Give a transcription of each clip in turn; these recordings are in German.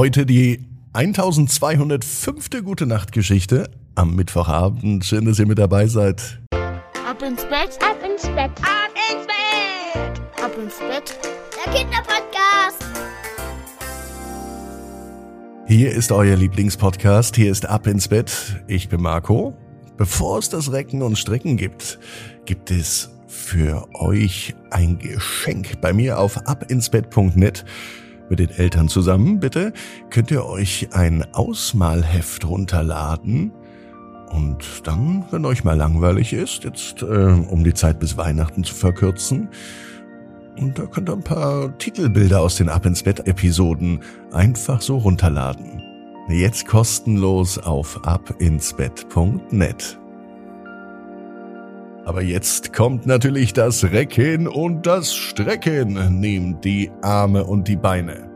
Heute die 1205. Gute Nacht Geschichte am Mittwochabend. Schön, dass ihr mit dabei seid. Ab ins Bett, ab ins Bett, Ab ins Bett! ab ins Bett. Der Kinderpodcast. Hier ist euer Lieblingspodcast. Hier ist Ab ins Bett. Ich bin Marco. Bevor es das Recken und Strecken gibt, gibt es für euch ein Geschenk bei mir auf abinsbett.net. Mit den Eltern zusammen, bitte, könnt ihr euch ein Ausmalheft runterladen. Und dann, wenn euch mal langweilig ist, jetzt äh, um die Zeit bis Weihnachten zu verkürzen, und da könnt ihr ein paar Titelbilder aus den Ab ins Bett Episoden einfach so runterladen. Jetzt kostenlos auf abinsbett.net. Aber jetzt kommt natürlich das Recken und das Strecken. Nehmt die Arme und die Beine,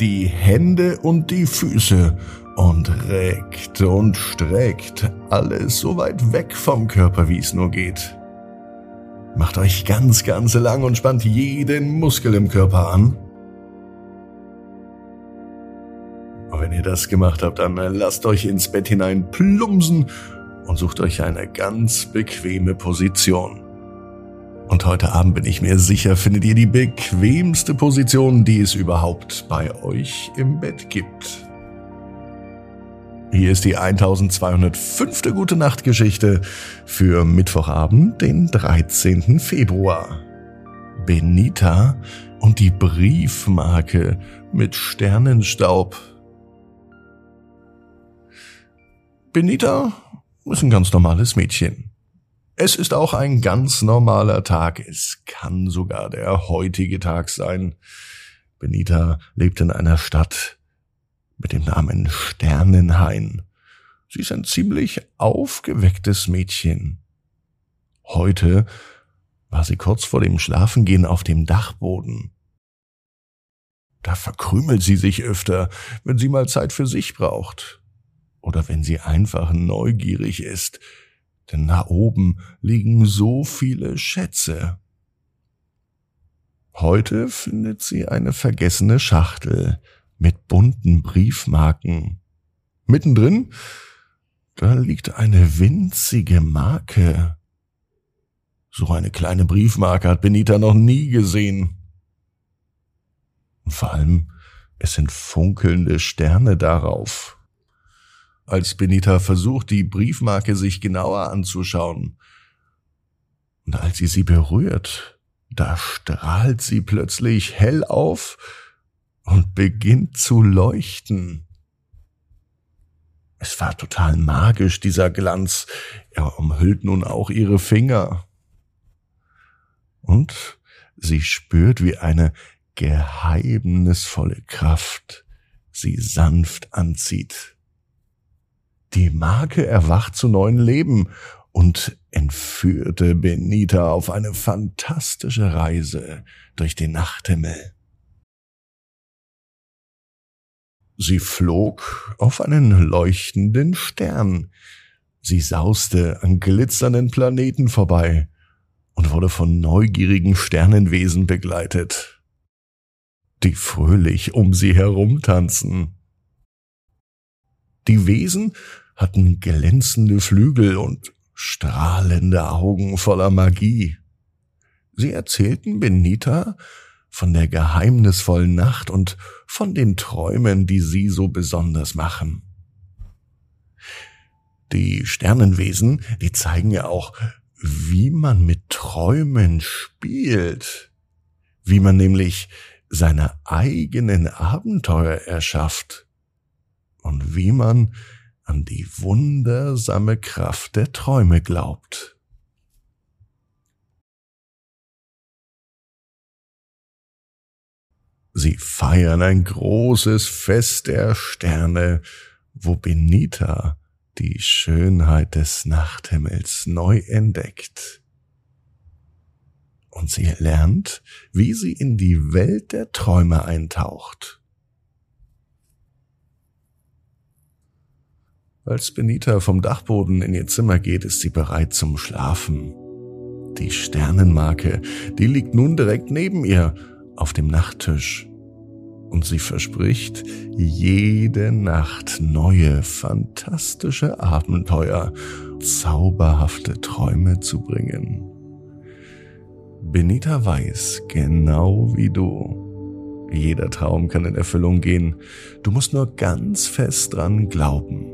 die Hände und die Füße und reckt und streckt alles so weit weg vom Körper, wie es nur geht. Macht euch ganz, ganz lang und spannt jeden Muskel im Körper an. Und wenn ihr das gemacht habt, dann lasst euch ins Bett hinein plumpsen und sucht euch eine ganz bequeme Position. Und heute Abend bin ich mir sicher, findet ihr die bequemste Position, die es überhaupt bei euch im Bett gibt. Hier ist die 1205. Gute Nacht Geschichte für Mittwochabend, den 13. Februar. Benita und die Briefmarke mit Sternenstaub. Benita ist ein ganz normales Mädchen. Es ist auch ein ganz normaler Tag. Es kann sogar der heutige Tag sein. Benita lebt in einer Stadt mit dem Namen Sternenhain. Sie ist ein ziemlich aufgewecktes Mädchen. Heute war sie kurz vor dem Schlafengehen auf dem Dachboden. Da verkrümelt sie sich öfter, wenn sie mal Zeit für sich braucht. Oder wenn sie einfach neugierig ist, denn da oben liegen so viele Schätze. Heute findet sie eine vergessene Schachtel mit bunten Briefmarken. Mittendrin, da liegt eine winzige Marke. So eine kleine Briefmarke hat Benita noch nie gesehen. Und vor allem, es sind funkelnde Sterne darauf. Als Benita versucht, die Briefmarke sich genauer anzuschauen, und als sie sie berührt, da strahlt sie plötzlich hell auf und beginnt zu leuchten. Es war total magisch, dieser Glanz. Er umhüllt nun auch ihre Finger. Und sie spürt, wie eine geheimnisvolle Kraft sie sanft anzieht. Die Marke erwacht zu neuen Leben und entführte Benita auf eine fantastische Reise durch den Nachthimmel. Sie flog auf einen leuchtenden Stern. Sie sauste an glitzernden Planeten vorbei und wurde von neugierigen Sternenwesen begleitet, die fröhlich um sie herumtanzen. Die Wesen hatten glänzende Flügel und strahlende Augen voller Magie. Sie erzählten Benita von der geheimnisvollen Nacht und von den Träumen, die sie so besonders machen. Die Sternenwesen, die zeigen ja auch, wie man mit Träumen spielt, wie man nämlich seine eigenen Abenteuer erschafft und wie man an die wundersame Kraft der Träume glaubt. Sie feiern ein großes Fest der Sterne, wo Benita die Schönheit des Nachthimmels neu entdeckt. Und sie lernt, wie sie in die Welt der Träume eintaucht. Als Benita vom Dachboden in ihr Zimmer geht, ist sie bereit zum Schlafen. Die Sternenmarke, die liegt nun direkt neben ihr auf dem Nachttisch. und sie verspricht, jede Nacht neue, fantastische Abenteuer, zauberhafte Träume zu bringen. Benita weiß, genau wie du, jeder Traum kann in Erfüllung gehen, du musst nur ganz fest dran glauben.